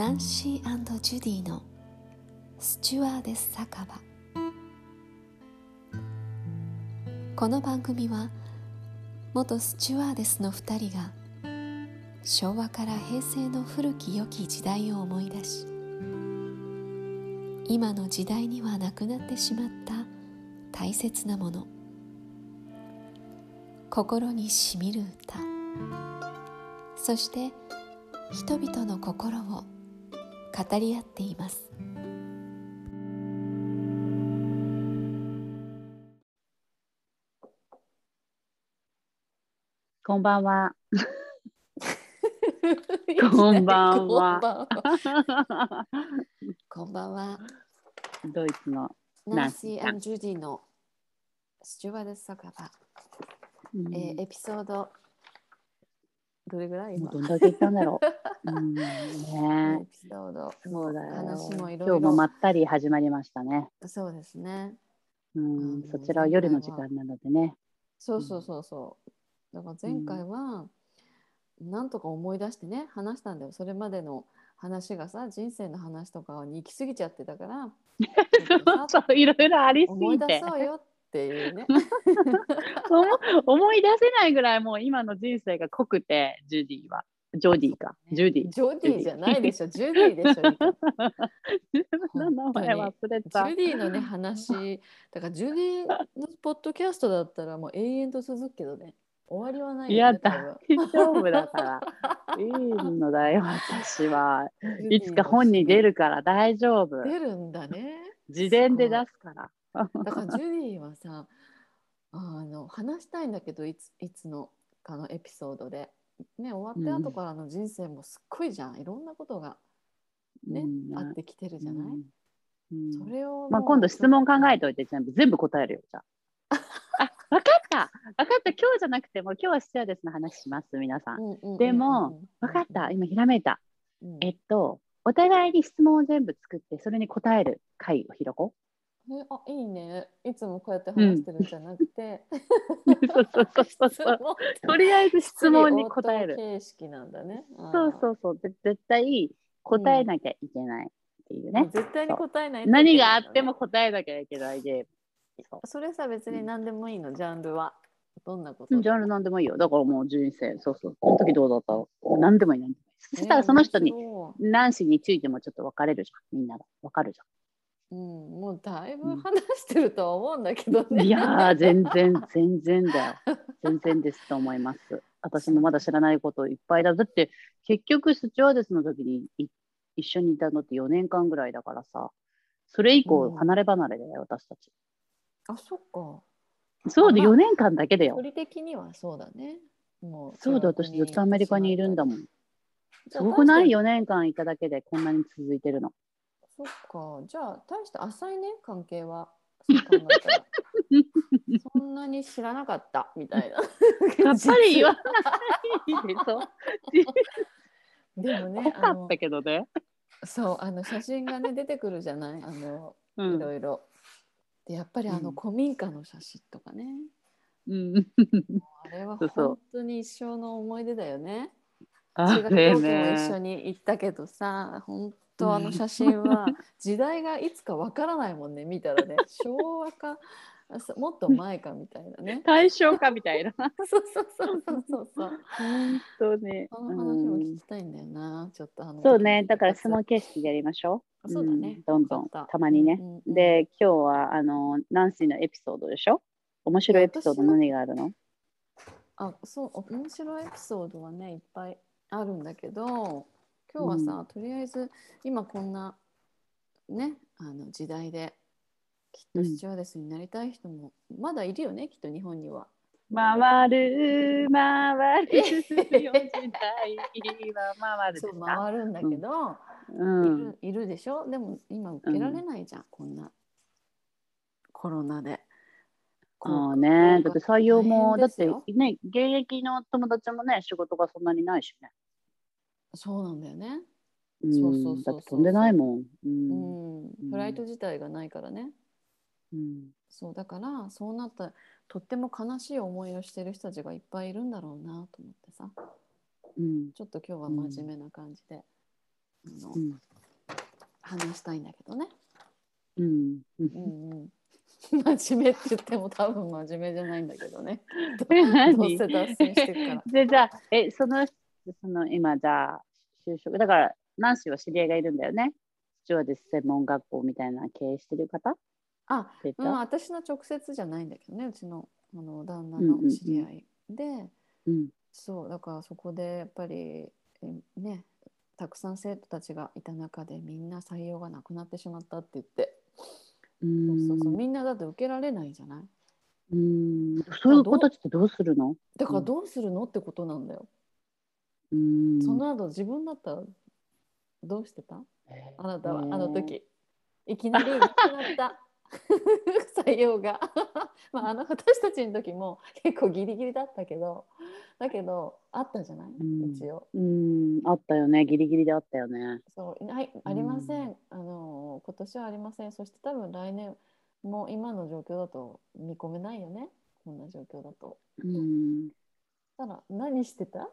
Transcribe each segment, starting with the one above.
ナンシージュディのスチュワーデス酒場。この番組は元スチュワーデスの2人が昭和から平成の古き良き時代を思い出し今の時代にはなくなってしまった大切なもの心にしみる歌そして人々の心を語り合っています こんばんは。こんばんは。こんばんは。ドイツのナンシー・ジュディのスチュワーデス酒場、うん、えー、エピソードどれぐらい今？どんだけいったんだろう。うん、ねエピソード。そうだよ。話もいろいろ。今日もまったり始まりましたね。そうですね。うん、そちらは夜の時間なのでね。そうそうそうそう。だから前回は、うん、なんとか思い出してね話したんだよ。それまでの話がさ人生の話とかに行き過ぎちゃってたから。そうそういろいろありすぎて。思い出そうよっていうね。思い出せないぐらいもう今の人生が濃くてジュディは。ジョディか、ジュディ。ジョディじゃないでしょ。ジュディでしょ自分の名前忘れたジュディのね話 だからジュディのポッドキャストだったらもう永遠と続くけどね。終わりはない、ね、いや大丈夫だから。いいのだよ私は。いつか本に出るから大丈夫。出るんだね。自伝で出すから だからジュディはさあの話したいんだけどいついつのかのエピソードで、ね、終わって後からの人生もすっごいじゃん、いろんなことがね、うん、あってきてるじゃない、うん、それを、まあ、今度質問考えておいて全部全部答えるよじゃあ。あ分かった。分かった。今日じゃなくても今日はスチュアデスの話します皆さん。でも分かった。今ひらめいた。うん、えっとお互いに質問を全部作ってそれに答える会を開こう。えあいいね。いつもこうやって話してるんじゃなくて、そうそうそうそうとりあえず質問に答える形式なんだね。そうそうそう。で絶対答えなきゃいけないっていうね、うん、絶対に答えない、ね、何があっても答えなきゃいけないゲームそれさ別に何でもいいの、ジャンルは。どんなこと？ジャンル何でもいいよ。だからもう人生そうそう。この時どうだった？何でもいい何でもいい。そしたらその人に何時についてもちょっと分かれるじゃん。みんなが。分かるじゃんうん、もうだいぶ話してるとは思うんだけどね。いや全然全然だよ。全然ですと思います。私もまだ知らないこといっぱいだ。だって結局スチュワーデスの時に一緒にいたのって4年間ぐらいだからさ、それ以降離れ離れだよ、うん、私たち。あ、そっか。そうで4年間だけだよ。距離的にはそうだね。もうそうだ、私ずっとアメリカにいるんだもん。すごくない ?4 年間いただけでこんなに続いてるの。そっか。じゃあ大して浅いね関係は。そんなに知らなかったみたいな。やっぱり言わないでそでもねあったけどね。そうあの写真がね出てくるじゃない？あの、うん、いろいろ。でやっぱりあの、古民家の写真とかね、うん、あれは本当に一生の思い出だよね。中学校も一緒に行ったけどさ、本とあの写真は 時代がいつかわからないもんね見たらね。昭和かもっと前かみたいなね。大正かみたいな。そうそうそうそうそうそう。本当ね。その話も聞きたいんだよな、うん、ちょっとあのそうねだから質問形式でやりましょう。そうだね、うん、どんどんた。まにね、うんうん、で今日はあのナンシーのエピソードでしょ？面白いエピソード何があるの？あそう面白いエピソードはねいっぱいあるんだけど今日はさ、うん、とりあえず今こんなねあの時代できっとスチュワーデスになりたい人もまだいるよね、きっと日本には。回る回る。時代は回るそう回るんだけど、うん、いるいるでしょ？でも今受けられないじゃん、うん、こんなコロナで。ああね、だって採用も、だってね、現役の友達もね、仕事がそんなにないしね。そうなんだよね。そうそうそう。飛んでないもん。うん。フライト自体がないからね。うん。そうだからそうなったとっても悲しい思いをしてる人たちがいっぱいいるんだろうなと思ってさ。うん。ちょっと今日は真面目な感じで。あの、うん、話したいんだけどね。うん、うんうん 真面目って言っても多分真面目じゃないんだけどね。どうせ脱線してるから。でじゃあえそのその今じゃあ就職だからナンシーは知り合いがいるんだよね。スチュワーデス専門学校みたいな経営してる方。あ、うん、私の直接じゃないんだけどねうちのあの旦那の知り合い。で、うん、そうだからそこでやっぱりねたくさん生徒たちがいた中でみんな採用がなくなってしまったって言って。そうそうそうみんなだって受けられないじゃない。うん。そういう子たちってどうするの？だからどうするのってことなんだよ。うん。その後自分だったらどうしてた？あなたはあの時。いきなりなくなった。採用が。まああの私たちの時も結構ギリギリだったけど。だけどあったじゃない、うん、一応。うん。あったよね。ギリギリであったよね。そう。はいありません、あの今年はありません。そして多分来年も今の状況だと見込めないよね。こんな状況だと。うん。ただ何してた？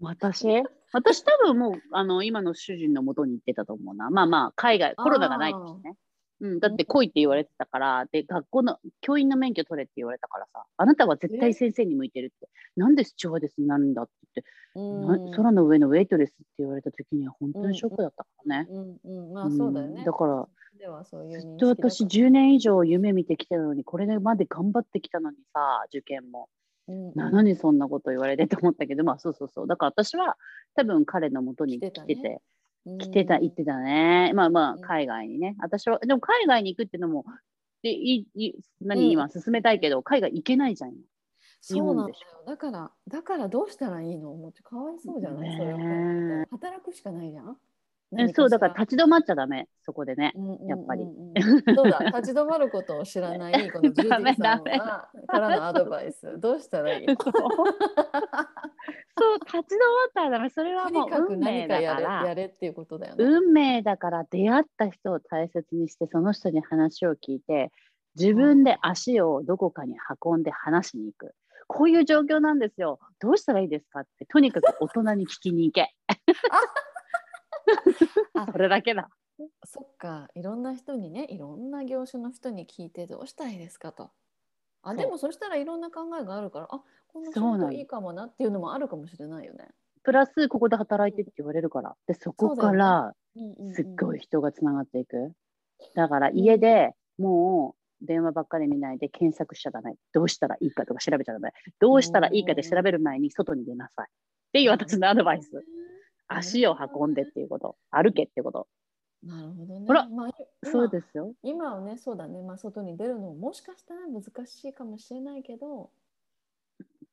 私？私多分もうあの今の主人のもとに行ってたと思うな。まあまあ海外コロナがない時ね。うん、だって来いって言われてたから、で、学校の教員の免許取れって言われたからさ、あなたは絶対先生に向いてるって、なんでスチュワーデスになるんだって言って、空の上のウェイトレスって言われた時には本当にショックだったからね。うんうんまあそうだよね。だから、ずっと私10年以上夢見てきたのに、これまで頑張ってきたのにさ、受験も。うんうん、何にそんなこと言われてと思ったけど、まあそうそうそう。だから私は多分彼のもとに来てて、来てた、行ってたね。まあまあ、海外にね。私は、でも海外に行くっていうのも、でいい何今進めたいけど、海外行けないじゃん。そうなんだよ。だから、だからどうしたらいいの？もうかわいそうじゃない、それは。働くしかないじゃん。そうだから立ち止まっちゃダメそこでね、やっぱり、そうだ立ち止まることを知らない このジュディさんはからのアドバイス。どうしたらいい？そう立ち止まったらダメ。それはもう運命だから。やれっていうことだよね。運命だから出会った人を大切にしてその人に話を聞いて自分で足をどこかに運んで話しに行く、こういう状況なんですよ。どうしたらいいですかってとにかく大人に聞きに行け それだけだ。そっかいろんな人にねいろんな業種の人に聞いてどうしたらいいですかと。あでもそしたらいろんな考えがあるからあこんな仕事いいかもなっていうのもあるかもしれないよね。プラスここで働いてって言われるから。でそこからすっごい人がつながっていく。だから家でもう電話ばっかり見ないで検索しちゃダメ。どうしたらいいかとか調べちゃダメ。どうしたらいいかで調べる前に外に出なさい。っていう私のアドバイス。足を運んでっていうこと、歩けってこと。なるほどね。ほら、まあ、そうですよ。今はね、そうだね、まあ、外に出るのももしかしたら難しいかもしれないけど、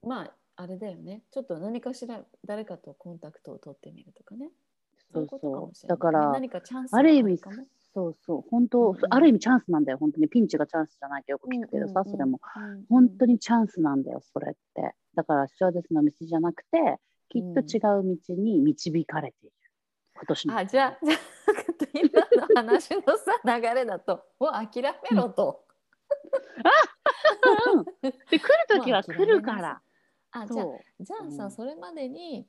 まあ、あれだよね。ちょっと何かしら誰かとコンタクトを取ってみるとかね。そうそう。だから、何かチャンスある意味、そうそう、本当、うん、ある意味チャンスなんだよ、本当に。ピンチがチャンスじゃないとよく聞くけどさ、それも。本当にチャンスなんだよ、それって。だから、シュワデスの道じゃなくて、きっと違う道に導かれている。今年あじゃあ じゃあ今の話のさ流れだともう諦めろと。うん、で来る時は来るから。あじゃあじゃあさ、うん、それまでに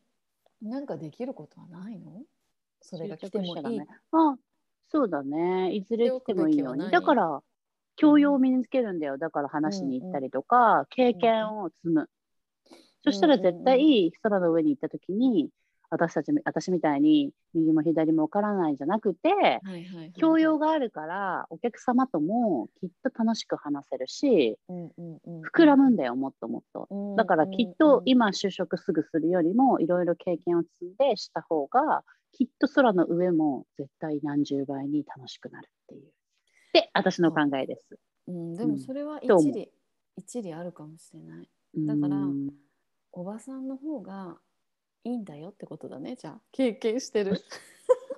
何かできることはないの？それが来てもいい。あそうだね。いずれ来てもいいように。だから教養を身につけるんだよ。だから話に行ったりとか、うんうん、経験を積む。そしたら絶対空の上に行った時に、私たち私みたいに右も左も分からないんじゃなくて、教養があるからお客様ともきっと楽しく話せるし、膨らむんだよもっともっと、だからきっと今就職すぐするよりもいろいろ経験を積んでした方がきっと空の上も絶対何十倍に楽しくなるっていう。で私の考えです、う。ん、でもそれは一理、一理あるかもしれない。だから、おばさんの方がいいんだよってことだねじゃあ経験してる。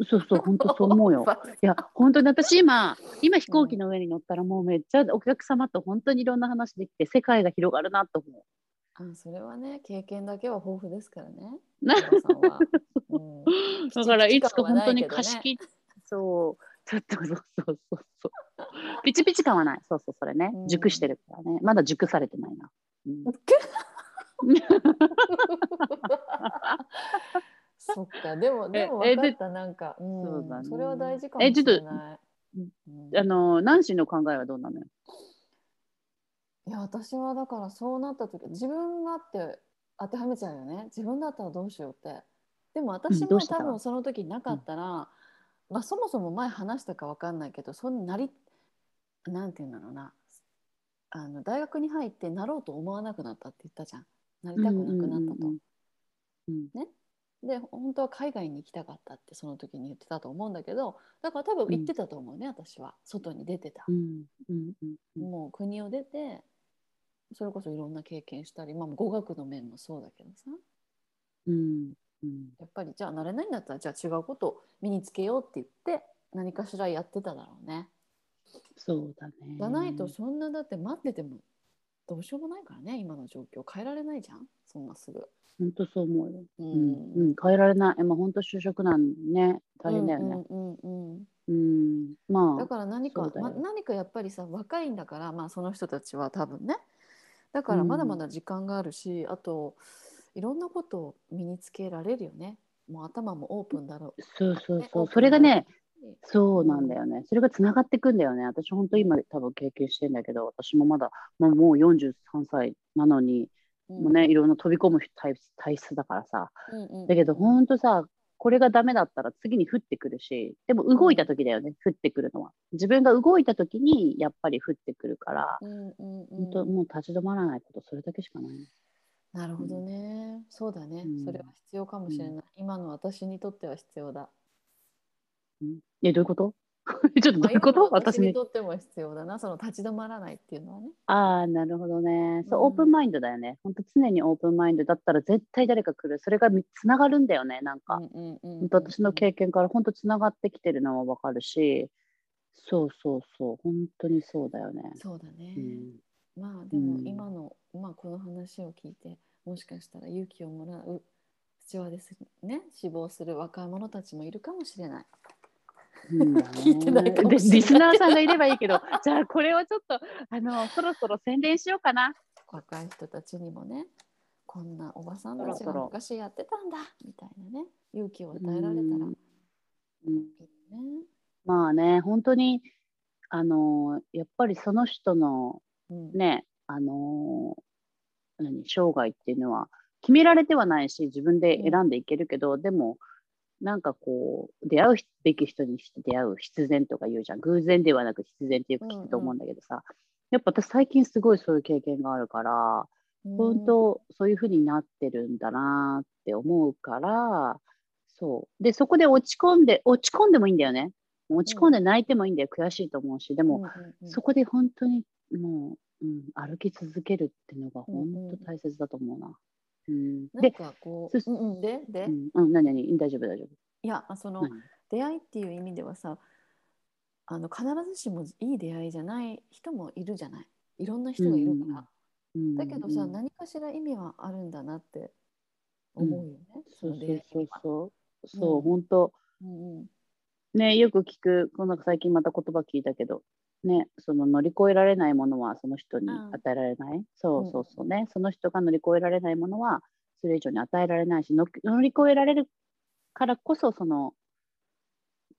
そうそう本当そう思うよ。いや本当に私今今飛行機の上に乗ったらもうめっちゃお客様と本当にいろんな話できて世界が広がるなと思う。あそれはね経験だけは豊富ですからね。うん、だからいつか本当に貸し切って、そうちょっとそうそうそうそう。ピチピチ感はない。そうそうそれね、熟してるからね。まだ熟されてないな。うんそ そっか。でもでも分かった。なんか、うん、そうだね、それは大事かもしれない。えちょっと、うん、あのナンシーの考えはどうなの？よいや私はだからそうなった時自分がって当てはめちゃうよね。自分だったらどうしようって。でも私も多分その時なかったら、うん、まあ、そもそも前話したか分かんないけどそんなりなんていうんだろうな。あの大学に入ってなろうと思わなくなったって言ったじゃんなりたくなくなったと。ね、で本当は海外に行きたかったってその時に言ってたと思うんだけどだから多分行ってたと思うね、うん、私は。外に出てた、もう国を出てそれこそいろんな経験したり、まあ、語学の面もそうだけどさ、うんうん、やっぱりじゃあ慣れないんだったらじゃあ違うことを身につけようって言って何かしらやってただろうね。そうだね。じゃないとそんなだって待っててもどうしようもないからね今の状況。変えられないじゃんそんなすぐ。本当そう思うよ。うん、うん、変えられない。まあ本当就職なんね。大変だよね。うんうんうんうん、まあだから何か、ま、何かやっぱりさ若いんだからまあその人たちは多分ね。だからまだまだ時間があるし、うん、あといろんなことを身につけられるよね。もう頭もオープンだろう、そうそうそう、それがねそうなんだよね。それがつながっていくんだよね。私、本当今多分経験してんだけど、私もまだ、まあ、もう43歳なのに、うん、もうね、いろんな飛び込む体体質だからさ。うんうん、だけど、本当さ、これがダメだったら次に降ってくるし、でも動いた時だよね、降ってくるのは。自分が動いた時にやっぱり降ってくるから、うんうんうん、本当もう立ち止まらないこと、それだけしかない。なるほどね、そうだね、それは必要かもしれない。今の私にとっては必要だ。え、どういうこと？ちょっとどういうこと？私にとっても必要だな、その立ち止まらないっていうのはね。ああ、なるほどね。そう、うん、オープンマインドだよね。本当常にオープンマインドだったら絶対誰か来る。それがつながるんだよね、なんか。私の経験から本当つながってきてるのはわかるし、そうそうそう、本当にそうだよね。そうだね。うん、まあでも今の、うん、まあこの話を聞いて、もしかしたら勇気をもらう父親ですね、死亡する若者たちもいるかもしれない。聞いてないかもリスナーさんがいればいいけど じゃあこれはちょっとあのそろそろ宣伝しようかな。若い人たちにもねこんなおばさんたちが昔やってたんだみたいなね勇気を与えられたら。いいね、うん、まあね本当にあのやっぱりその人のね、うん、あの何生涯っていうのは決められてはないし自分で選んでいけるけど、うん、でもなんかこう、出会うべき人にして出会う必然とか言うじゃん。偶然ではなく必然ってよく聞くと思うんだけどさ、うんうん、やっぱ私最近すごいそういう経験があるから、本当そういうふうになってるんだなって思うから、そう。で、そこで落ち込んで、落ち込んでもいいんだよね。落ち込んで泣いてもいいんだよ。悔しいと思うし。でも、そこで本当にもう、うん、歩き続けるっていうのが本当大切だと思うな。うん、なんかこう、うんうん、でで、うん、何何？大丈夫大丈夫。いやその、出会いっていう意味ではさあの必ずしもいい出会いじゃない人もいるじゃない？いろんな人がいるから、うん、だけどさ、うん、何かしら意味はあるんだなって思うよね、うん、そうそうそうそう。そう、本当、うんうん、ねよく聞くこの最近また言葉聞いたけどね、その乗り越えられないものはその人に与えられない。そうそうそうね、うん、その人が乗り越えられないものはそれ以上に与えられないし、乗り越えられるからこそその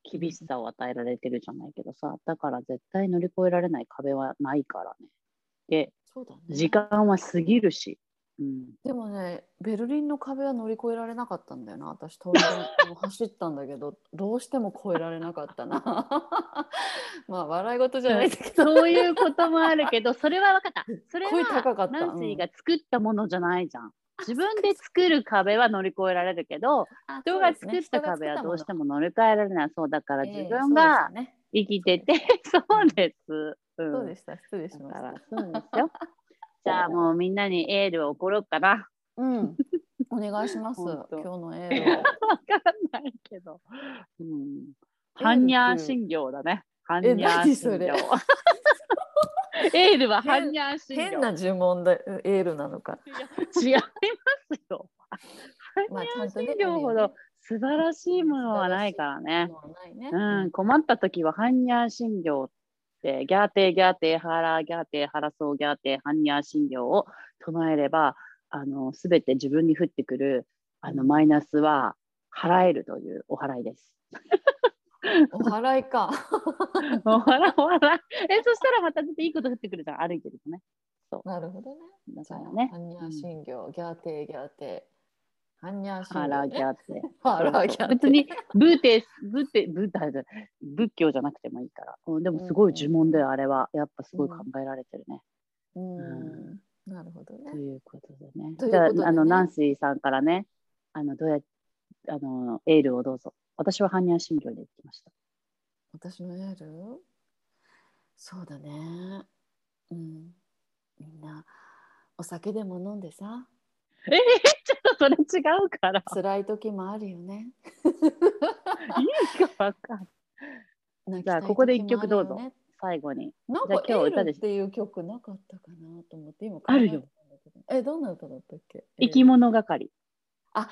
厳しさを与えられてるじゃないけどさ、だから絶対乗り越えられない壁はないからね。で、ね、時間は過ぎるし、うん、でもねベルリンの壁は乗り越えられなかったんだよな。私当然走ったんだけど どうしても越えられなかったな。まあ笑い事じゃないけど。そういうこともあるけどそれは分かった。それはナンシーが作ったものじゃないじゃん、自分で作る壁は乗り越えられるけど人が作った壁はどうしても乗り越えられない。そうだから自分が生きてて、そうです、そうでした。失礼しました。そうですよじゃあもうみんなにエールを送ろうかな。うん。お願いします。今日のエール。わかんないけど。うん。ハンニャー診療だね。ハンニャー診療。エールはハンニャー診療。変な呪文でエールなのか。違いますよ。ハンニャー診療ほど素晴らしいものはないからね。うん、困った時はハンニャー診療で、ギャーテーギャーテーハラギャーテーハラソーギャーテーハンニャー診療を唱えれば、あの、すべて自分に降ってくる、あの、マイナスは払えるというお祓いです。お払いか。お払い、お払い。え、そしたらまたちょっといいこと降ってくるじゃん、歩いてるとね。そう。なるほどね。だからね。般若心経、ギャーテーギャーテー。般若心経。ハラギャーテー。ハラギャー。別にブーテブーテブータ仏教じゃなくてもいいから。うん、でもすごい呪文だよ、あれは。やっぱすごい考えられてるね。うん。うんなるほどね。ということでね。じゃあ、あの、ナンシーさんからね、あの、どうやって、あの、エールをどうぞ。私は般若心経で行きました。私のエール？そうだね。うん。みんな、お酒でも飲んでさ。えー、ちょっとそれ違うから。辛い時もあるよね。意味がわかんない。じゃあ、ここで一曲どうぞ。最後に。なんか今日歌でっていう曲なかったかなと思って今あるよ。え、どんな歌だったっけ？生き物係。あ、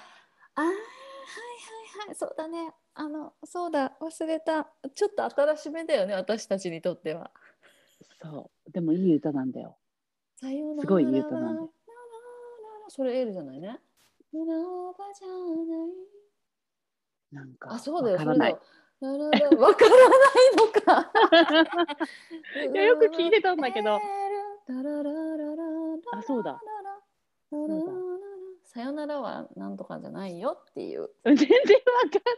あはいはいはい、そうだね。あの、そうだ、忘れた。ちょっと新しめだよね、私たちにとっては。そう、でもいい歌なんだよ。さよならすごいいい歌なんだよ。それエールじゃないね。なんか、あ、そうだよ、それだよ。わからない のかいやよく聞いてたんだけど。あ、そうだ。さよならはなんとかじゃないよっていう。全然わ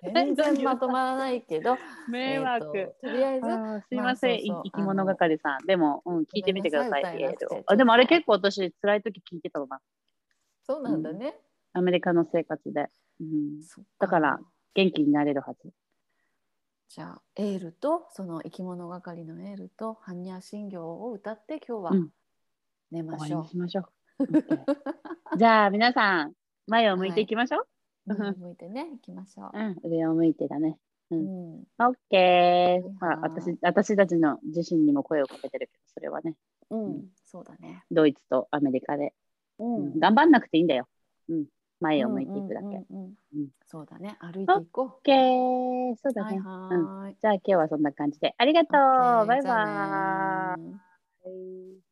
かんない。全然まとまらないけど。迷惑。とりあえず。すいません、生き物係さん。でも、うん、聞いてみてください。あでもあれ結構私、辛い時聞いてたのな。そうなんだね。アメリカの生活で。うん、だから、元気になれるはず。じゃあエールとその生き物係のエールと般若心経を歌って今日は寝ましょう。しましょう。じゃあ皆さん前を向いていきましょう。はい、向いてね行きましょう。うん、上を向いてだね。うん。オッケー。まあ私私たちの自身にも声をかけてるけどそれはね。うん、うん、そうだね。ドイツとアメリカで、うん、頑張んなくていいんだよ。うん。前を向いていくだけ。そうだね。歩いていこう。オッケー。そうだね。はいはい、うん。じゃあ今日はそんな感じで。ありがとう。バイバイ。